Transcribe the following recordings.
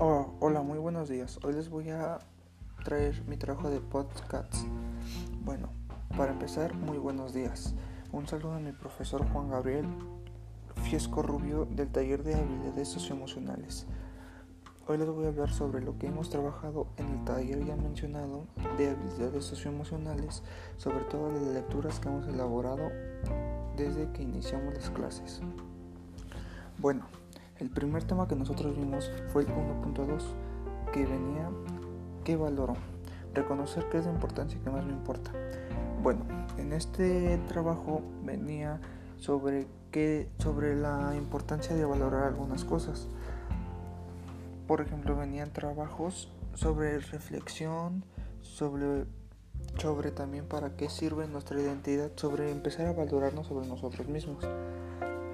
Oh, hola, muy buenos días. Hoy les voy a traer mi trabajo de podcasts. Bueno, para empezar, muy buenos días. Un saludo a mi profesor Juan Gabriel Fiesco Rubio del taller de habilidades socioemocionales. Hoy les voy a hablar sobre lo que hemos trabajado en el taller ya mencionado de habilidades socioemocionales, sobre todo las lecturas que hemos elaborado desde que iniciamos las clases. Bueno, el primer tema que nosotros vimos fue el 1.2, que venía, ¿qué valoro? Reconocer qué es la importancia que más me importa. Bueno, en este trabajo venía sobre, sobre la importancia de valorar algunas cosas. Por ejemplo, venían trabajos sobre reflexión, sobre, sobre también para qué sirve nuestra identidad, sobre empezar a valorarnos sobre nosotros mismos.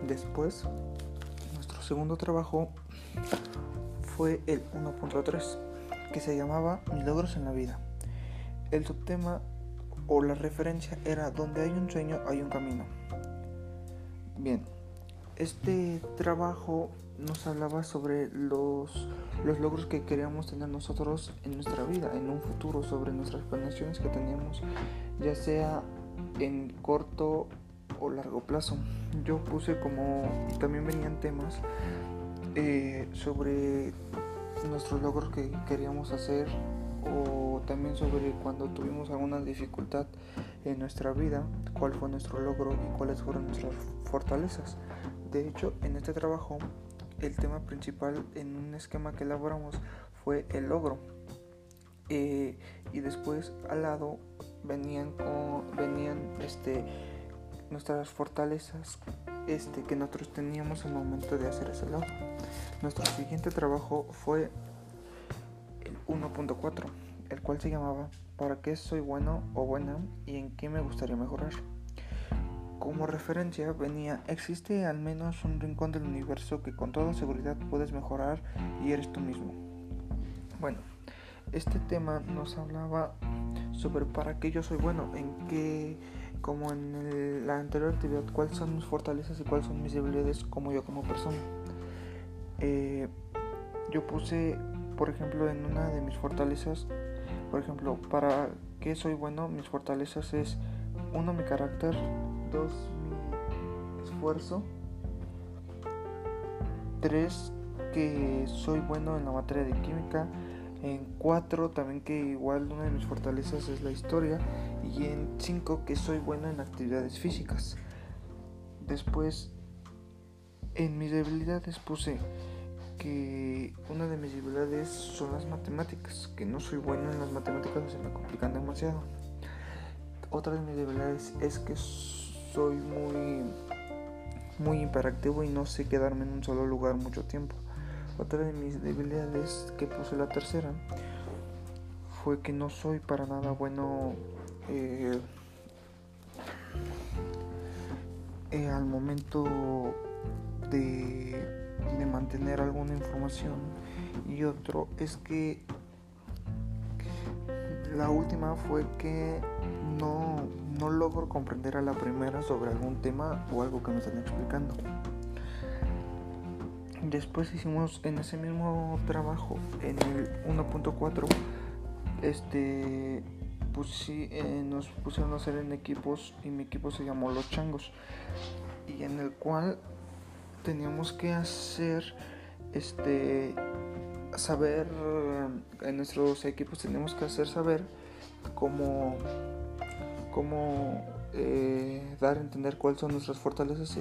Después segundo trabajo fue el 1.3, que se llamaba Mis logros en la vida. El subtema o la referencia era donde hay un sueño hay un camino. Bien, este trabajo nos hablaba sobre los, los logros que queríamos tener nosotros en nuestra vida, en un futuro, sobre nuestras planeaciones que teníamos, ya sea en corto o largo plazo. Yo puse como, y también venían temas eh, sobre nuestros logros que queríamos hacer o también sobre cuando tuvimos alguna dificultad en nuestra vida, cuál fue nuestro logro y cuáles fueron nuestras fortalezas. De hecho, en este trabajo, el tema principal en un esquema que elaboramos fue el logro. Eh, y después al lado venían, con, venían este, nuestras fortalezas este, que nosotros teníamos al momento de hacer ese logro. Nuestro siguiente trabajo fue el 1.4, el cual se llamaba ¿Para qué soy bueno o buena y en qué me gustaría mejorar? Como referencia venía, existe al menos un rincón del universo que con toda seguridad puedes mejorar y eres tú mismo. Bueno, este tema nos hablaba sobre para qué yo soy bueno, en qué como en la anterior actividad, cuáles son mis fortalezas y cuáles son mis debilidades como yo como persona. Eh, yo puse, por ejemplo, en una de mis fortalezas, por ejemplo, para qué soy bueno, mis fortalezas es, uno, mi carácter, dos, mi esfuerzo, tres, que soy bueno en la materia de química, en 4 también que igual una de mis fortalezas es la historia y en 5 que soy bueno en actividades físicas. Después en mis debilidades puse que una de mis debilidades son las matemáticas, que no soy bueno en las matemáticas, se me complican demasiado. Otra de mis debilidades es que soy muy muy y no sé quedarme en un solo lugar mucho tiempo. Otra de mis debilidades que puse la tercera fue que no soy para nada bueno eh, eh, al momento de, de mantener alguna información y otro es que la última fue que no, no logro comprender a la primera sobre algún tema o algo que me están explicando. Después hicimos en ese mismo trabajo, en el 1.4, este, sí, eh, nos pusieron a hacer en equipos y mi equipo se llamó Los Changos. Y en el cual teníamos que hacer, este, saber, en nuestros equipos teníamos que hacer saber cómo, cómo eh, dar a entender cuáles son nuestras fortalezas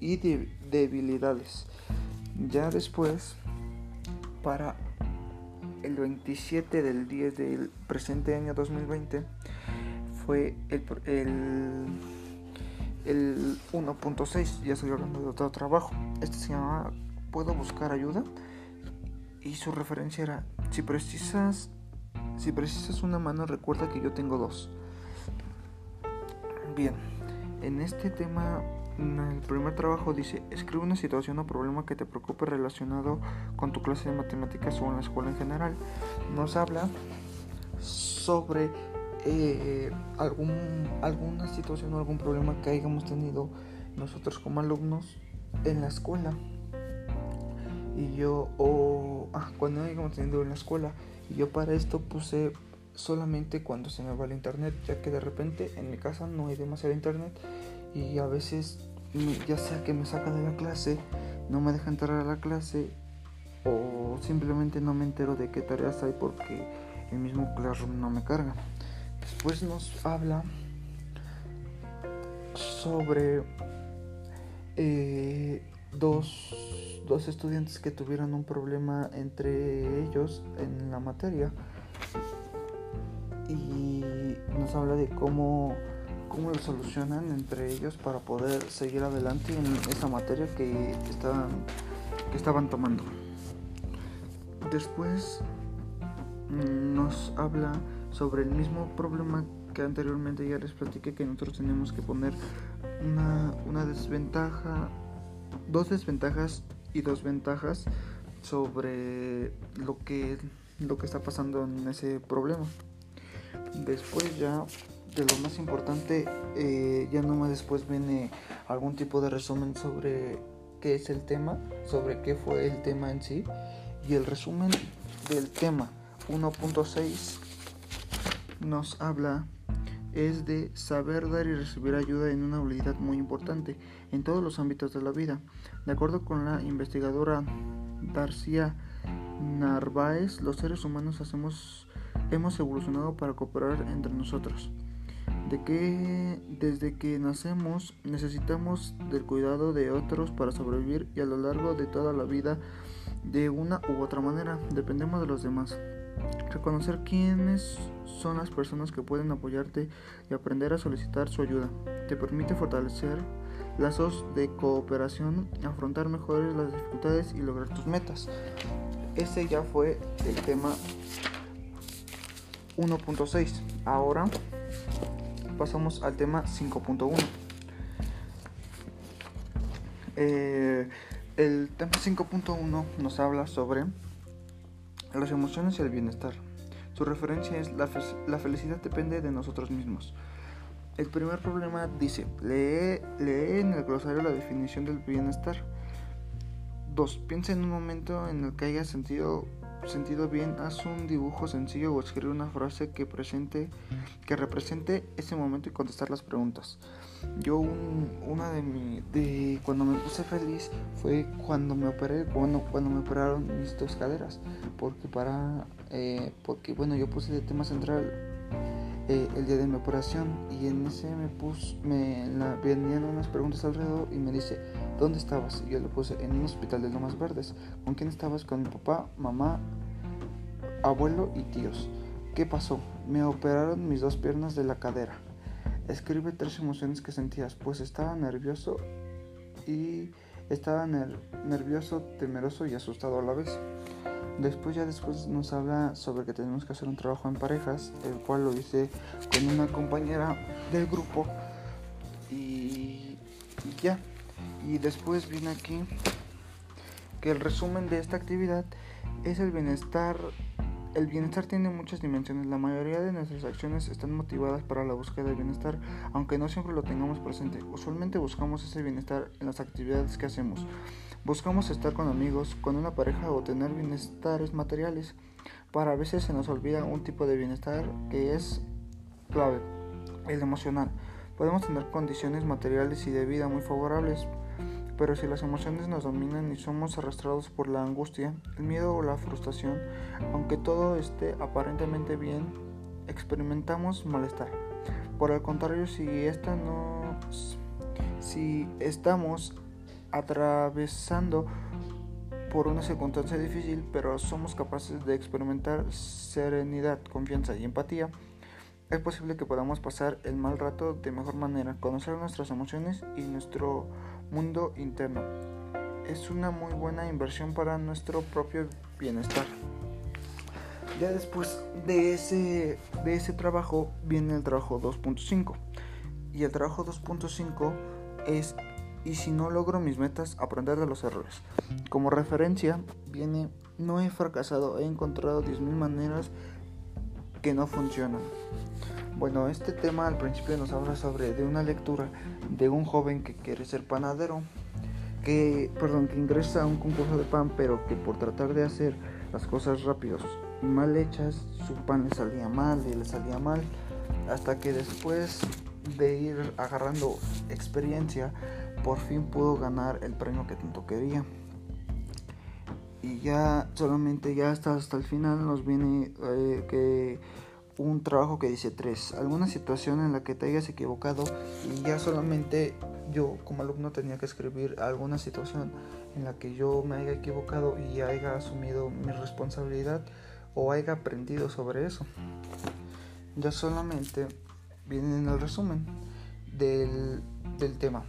y debilidades. Ya después, para el 27 del 10 del presente año 2020, fue el, el, el 1.6. Ya estoy hablando de otro trabajo. Este se llama Puedo buscar ayuda. Y su referencia era: si precisas, si precisas una mano, recuerda que yo tengo dos. Bien, en este tema el primer trabajo dice, escribe una situación o problema que te preocupe relacionado con tu clase de matemáticas o en la escuela en general. Nos habla sobre eh, algún, alguna situación o algún problema que hayamos tenido nosotros como alumnos en la escuela. y yo, o ah, cuando no hay contenido en la escuela, y yo para esto puse solamente cuando se me va el internet, ya que de repente en mi casa no hay demasiado internet y a veces ya sea que me saca de la clase, no me deja entrar a la clase o simplemente no me entero de qué tareas hay porque el mismo Classroom no me carga. Después nos habla sobre eh, dos, dos estudiantes que tuvieron un problema entre ellos en la materia y nos habla de cómo, cómo lo solucionan entre ellos para poder seguir adelante en esa materia que estaban, que estaban tomando. Después mm, nos habla sobre el mismo problema que anteriormente ya les platiqué que nosotros tenemos que poner una, una desventaja, dos desventajas y dos ventajas sobre lo que, lo que está pasando en ese problema. Después ya de lo más importante, eh, ya nomás después viene algún tipo de resumen sobre qué es el tema, sobre qué fue el tema en sí. Y el resumen del tema 1.6 nos habla es de saber dar y recibir ayuda en una habilidad muy importante en todos los ámbitos de la vida. De acuerdo con la investigadora Darcia Narváez, los seres humanos hacemos hemos evolucionado para cooperar entre nosotros. De que desde que nacemos necesitamos del cuidado de otros para sobrevivir y a lo largo de toda la vida de una u otra manera dependemos de los demás. Reconocer quiénes son las personas que pueden apoyarte y aprender a solicitar su ayuda te permite fortalecer lazos de cooperación, afrontar mejores las dificultades y lograr tus metas. Ese ya fue el tema 1.6. Ahora pasamos al tema 5.1. Eh, el tema 5.1 nos habla sobre las emociones y el bienestar. Su referencia es la, felicidad depende de nosotros mismos. El primer problema dice, lee, lee en el glosario la definición del bienestar. 2. Piensa en un momento en el que hayas sentido sentido bien, haz un dibujo sencillo o escribe una frase que presente, que represente ese momento y contestar las preguntas. Yo una de mi, de cuando me puse feliz fue cuando me operé, cuando, cuando me operaron mis dos caderas, porque para, eh, porque bueno yo puse de tema central eh, el día de mi operación y en ese me puse, me la, venían unas preguntas alrededor y me dice ¿Dónde estabas? Y yo le puse en un hospital de Lomas Verdes. ¿Con quién estabas? Con mi papá, mamá, abuelo y tíos. ¿Qué pasó? Me operaron mis dos piernas de la cadera. Escribe tres emociones que sentías. Pues estaba nervioso y estaba nervioso, temeroso y asustado a la vez. Después ya después nos habla sobre que tenemos que hacer un trabajo en parejas, el cual lo hice con una compañera del grupo y ya. Y después viene aquí que el resumen de esta actividad es el bienestar. El bienestar tiene muchas dimensiones. La mayoría de nuestras acciones están motivadas para la búsqueda del bienestar, aunque no siempre lo tengamos presente. Usualmente buscamos ese bienestar en las actividades que hacemos. Buscamos estar con amigos, con una pareja o tener bienestares materiales. Para a veces se nos olvida un tipo de bienestar que es clave, el emocional. Podemos tener condiciones materiales y de vida muy favorables, pero si las emociones nos dominan y somos arrastrados por la angustia, el miedo o la frustración, aunque todo esté aparentemente bien, experimentamos malestar. Por el contrario, si esta no si estamos atravesando por una circunstancia difícil, pero somos capaces de experimentar serenidad, confianza y empatía, es posible que podamos pasar el mal rato de mejor manera, conocer nuestras emociones y nuestro mundo interno. Es una muy buena inversión para nuestro propio bienestar. Ya después de ese, de ese trabajo viene el trabajo 2.5. Y el trabajo 2.5 es, y si no logro mis metas, aprender de los errores. Como referencia viene, no he fracasado, he encontrado 10.000 maneras que no funcionan. Bueno, este tema al principio nos habla sobre de una lectura de un joven que quiere ser panadero que, perdón, que ingresa a un concurso de pan, pero que por tratar de hacer las cosas rápidos y mal hechas, su pan le salía mal y le salía mal, hasta que después de ir agarrando experiencia, por fin pudo ganar el premio que tanto quería. Y ya solamente ya hasta, hasta el final nos viene eh, que un trabajo que dice tres, alguna situación en la que te hayas equivocado y ya solamente yo como alumno tenía que escribir alguna situación en la que yo me haya equivocado y haya asumido mi responsabilidad o haya aprendido sobre eso. Ya solamente viene en el resumen del, del tema.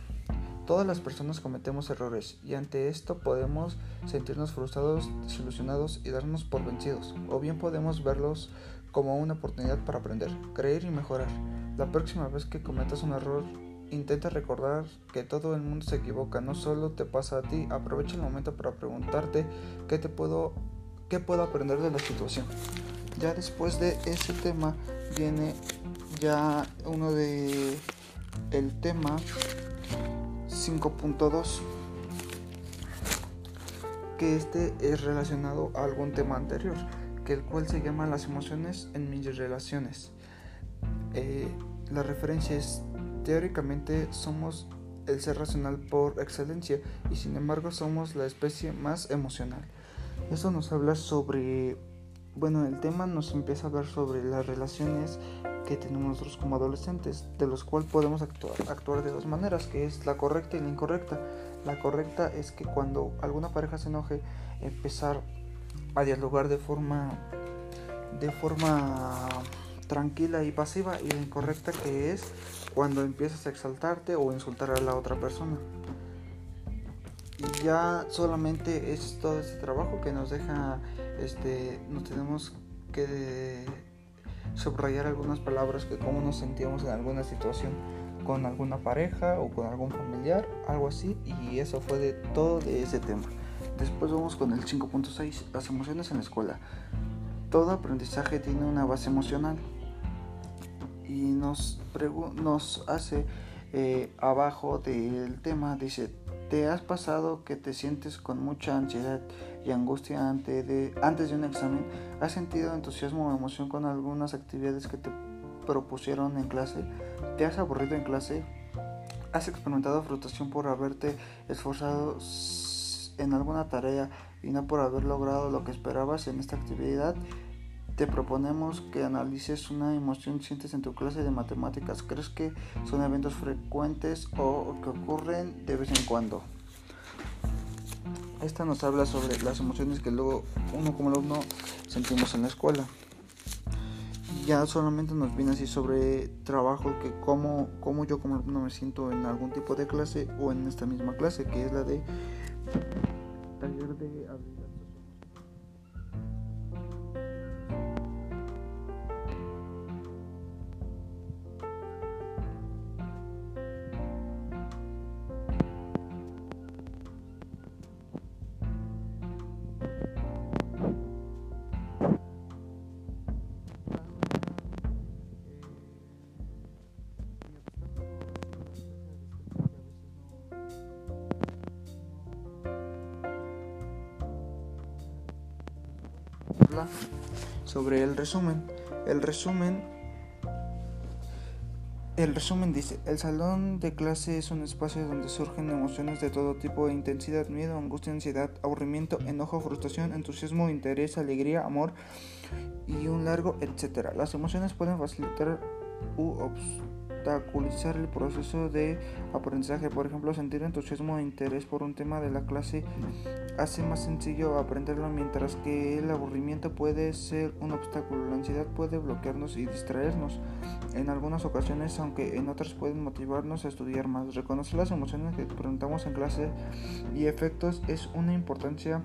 Todas las personas cometemos errores y ante esto podemos sentirnos frustrados, desilusionados y darnos por vencidos, o bien podemos verlos como una oportunidad para aprender, creer y mejorar. La próxima vez que cometas un error, intenta recordar que todo el mundo se equivoca, no solo te pasa a ti. Aprovecha el momento para preguntarte qué te puedo qué puedo aprender de la situación. Ya después de ese tema viene ya uno de el tema 5.2 que este es relacionado a algún tema anterior el cual se llama Las emociones en mis relaciones. Eh, la referencia es, teóricamente somos el ser racional por excelencia y sin embargo somos la especie más emocional. Eso nos habla sobre, bueno, el tema nos empieza a hablar sobre las relaciones que tenemos nosotros como adolescentes, de los cuales podemos actuar, actuar de dos maneras, que es la correcta y la incorrecta. La correcta es que cuando alguna pareja se enoje, empezar a dialogar de forma de forma tranquila y pasiva y la incorrecta que es cuando empiezas a exaltarte o insultar a la otra persona. Y ya solamente es todo este trabajo que nos deja este nos tenemos que subrayar algunas palabras que cómo nos sentíamos en alguna situación con alguna pareja o con algún familiar, algo así y eso fue de todo de ese tema. Después vamos con el 5.6, las emociones en la escuela. Todo aprendizaje tiene una base emocional y nos, nos hace eh, abajo del tema, dice, ¿te has pasado que te sientes con mucha ansiedad y angustia antes de, antes de un examen? ¿Has sentido entusiasmo o emoción con algunas actividades que te propusieron en clase? ¿Te has aburrido en clase? ¿Has experimentado frustración por haberte esforzado en alguna tarea y no por haber logrado lo que esperabas en esta actividad, te proponemos que analices una emoción que sientes en tu clase de matemáticas. ¿Crees que son eventos frecuentes o que ocurren de vez en cuando? Esta nos habla sobre las emociones que luego uno como alumno sentimos en la escuela. Ya solamente nos viene así sobre trabajo, que cómo, cómo yo como alumno me siento en algún tipo de clase o en esta misma clase, que es la de taller de sobre el resumen. El resumen el resumen dice, el salón de clase es un espacio donde surgen emociones de todo tipo de intensidad, miedo, angustia, ansiedad, aburrimiento, enojo, frustración, entusiasmo, interés, alegría, amor y un largo etcétera. Las emociones pueden facilitar u obstaculizar el proceso de aprendizaje. Por ejemplo, sentir entusiasmo e interés por un tema de la clase hace más sencillo aprenderlo, mientras que el aburrimiento puede ser un obstáculo. La ansiedad puede bloquearnos y distraernos en algunas ocasiones, aunque en otras pueden motivarnos a estudiar más. Reconocer las emociones que experimentamos en clase y efectos es una importancia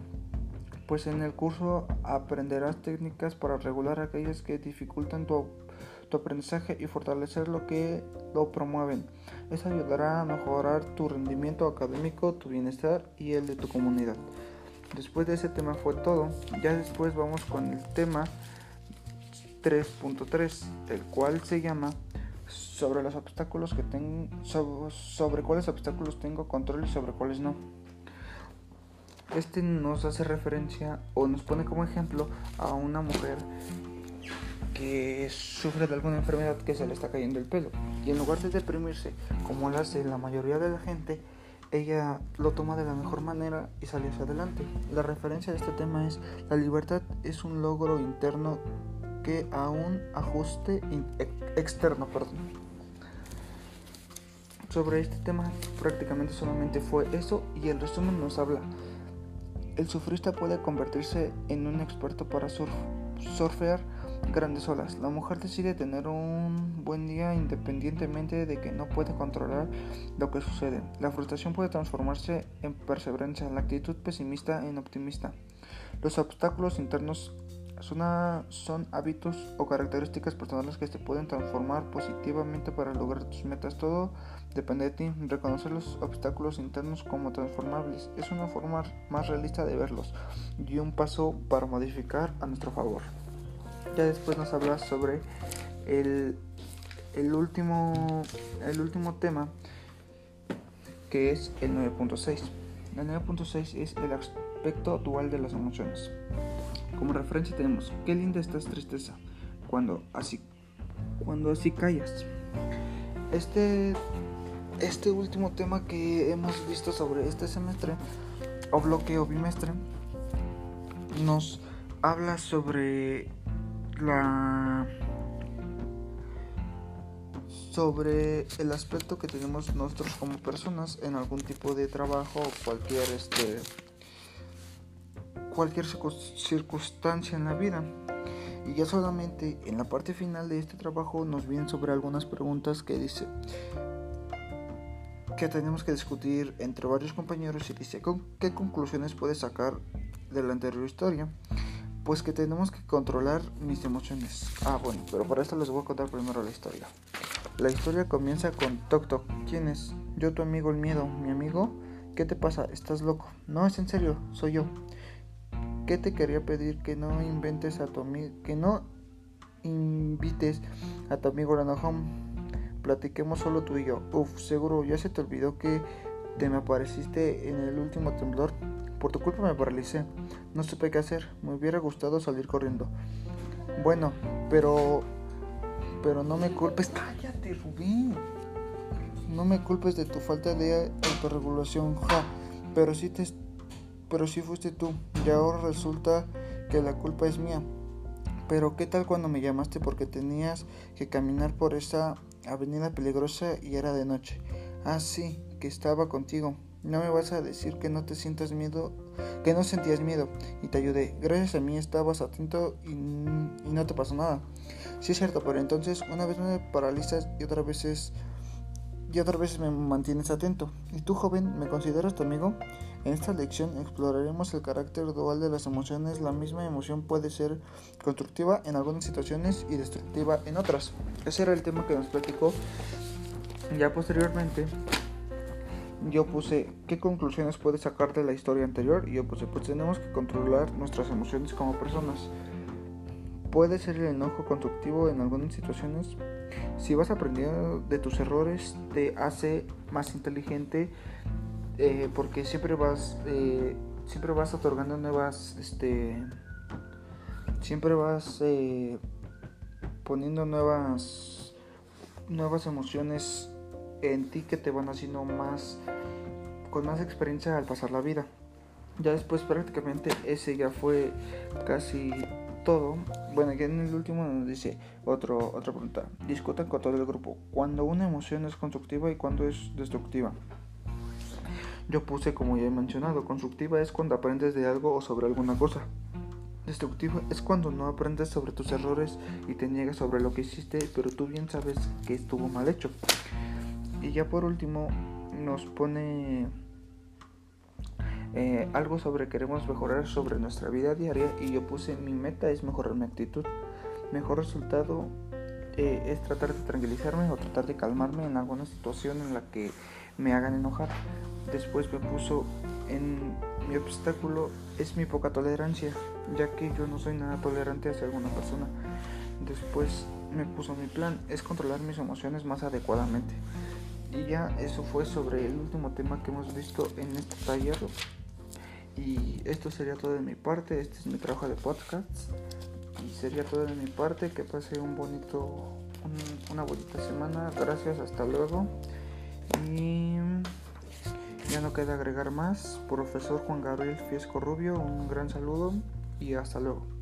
pues en el curso aprenderás técnicas para regular aquellas que dificultan tu tu aprendizaje y fortalecer lo que lo promueven. Eso ayudará a mejorar tu rendimiento académico, tu bienestar y el de tu comunidad. Después de ese tema fue todo. Ya después vamos con el tema 3.3, el cual se llama sobre los obstáculos que tengo sobre, sobre cuáles obstáculos tengo control y sobre cuáles no. Este nos hace referencia o nos pone como ejemplo a una mujer que sufre de alguna enfermedad que se le está cayendo el pelo. Y en lugar de deprimirse, como lo hace la mayoría de la gente, ella lo toma de la mejor manera y sale hacia adelante. La referencia de este tema es la libertad es un logro interno que a un ajuste externo, perdón. Sobre este tema prácticamente solamente fue eso y el resumen nos habla. El sufrista puede convertirse en un experto para surfear grandes olas. La mujer decide tener un buen día independientemente de que no puede controlar lo que sucede. La frustración puede transformarse en perseverancia, la actitud pesimista en optimista. Los obstáculos internos son, son hábitos o características personales que se pueden transformar positivamente para lograr tus metas. Todo depende de ti. Reconocer los obstáculos internos como transformables es una forma más realista de verlos y un paso para modificar a nuestro favor. Ya después nos habla sobre el, el, último, el último tema que es el 9.6. El 9.6 es el aspecto dual de las emociones. Como referencia tenemos, qué linda esta tristeza cuando así, cuando así callas. Este, este último tema que hemos visto sobre este semestre o bloque o bimestre nos habla sobre sobre el aspecto que tenemos nosotros como personas en algún tipo de trabajo o cualquier este cualquier circunstancia en la vida. Y ya solamente en la parte final de este trabajo nos vienen sobre algunas preguntas que dice que tenemos que discutir entre varios compañeros y dice qué conclusiones puedes sacar de la anterior historia. Pues que tenemos que controlar mis emociones. Ah, bueno, pero para esto les voy a contar primero la historia. La historia comienza con Toc Toc. ¿Quién es? Yo, tu amigo el miedo. ¿Mi amigo? ¿Qué te pasa? ¿Estás loco? No, es en serio, soy yo. ¿Qué te quería pedir? Que no inventes a tu amigo. Que no invites a tu amigo Home. Platiquemos solo tú y yo. Uf, seguro ya se te olvidó que te me apareciste en el último temblor. Por tu culpa me paralicé. No supe qué hacer. Me hubiera gustado salir corriendo. Bueno, pero... Pero no me culpes. Cállate, Rubín. No me culpes de tu falta de autorregulación, ja. Pero sí te... Pero sí fuiste tú. Y ahora resulta que la culpa es mía. Pero ¿qué tal cuando me llamaste porque tenías que caminar por esa avenida peligrosa y era de noche? Ah, sí, que estaba contigo. No me vas a decir que no te sientas miedo, que no sentías miedo y te ayudé. Gracias a mí estabas atento y, no te pasó nada. Sí es cierto, pero entonces una vez me paralizas y otra vez es, y otra vez me mantienes atento. ¿Y tú, joven, me consideras tu amigo? En esta lección exploraremos el carácter dual de las emociones. La misma emoción puede ser constructiva en algunas situaciones y destructiva en otras. Ese era el tema que nos platicó. Ya posteriormente yo puse qué conclusiones puedes sacar de la historia anterior y yo puse pues tenemos que controlar nuestras emociones como personas. Puede ser el enojo constructivo en algunas situaciones. Si vas aprendiendo de tus errores te hace más inteligente eh, porque siempre vas eh, siempre vas otorgando nuevas este siempre vas eh, poniendo nuevas nuevas emociones en ti que te van haciendo más con más experiencia al pasar la vida. Ya después prácticamente ese ya fue casi todo. Bueno, aquí en el último nos dice otro, otra pregunta. Discutan con todo el grupo. Cuando una emoción es constructiva y cuando es destructiva. Yo puse como ya he mencionado, constructiva es cuando aprendes de algo o sobre alguna cosa. Destructiva es cuando no aprendes sobre tus errores y te niegas sobre lo que hiciste, pero tú bien sabes que estuvo mal hecho. Y ya por último nos pone eh, algo sobre queremos mejorar sobre nuestra vida diaria y yo puse mi meta es mejorar mi actitud. Mejor resultado eh, es tratar de tranquilizarme o tratar de calmarme en alguna situación en la que me hagan enojar. Después me puso en mi obstáculo es mi poca tolerancia, ya que yo no soy nada tolerante hacia alguna persona. Después me puso mi plan es controlar mis emociones más adecuadamente. Y ya eso fue sobre el último tema que hemos visto en este taller. Y esto sería todo de mi parte, este es mi trabajo de podcast. Y sería todo de mi parte, que pase un bonito, una bonita semana. Gracias, hasta luego. Y ya no queda agregar más. Profesor Juan Gabriel Fiesco Rubio, un gran saludo y hasta luego.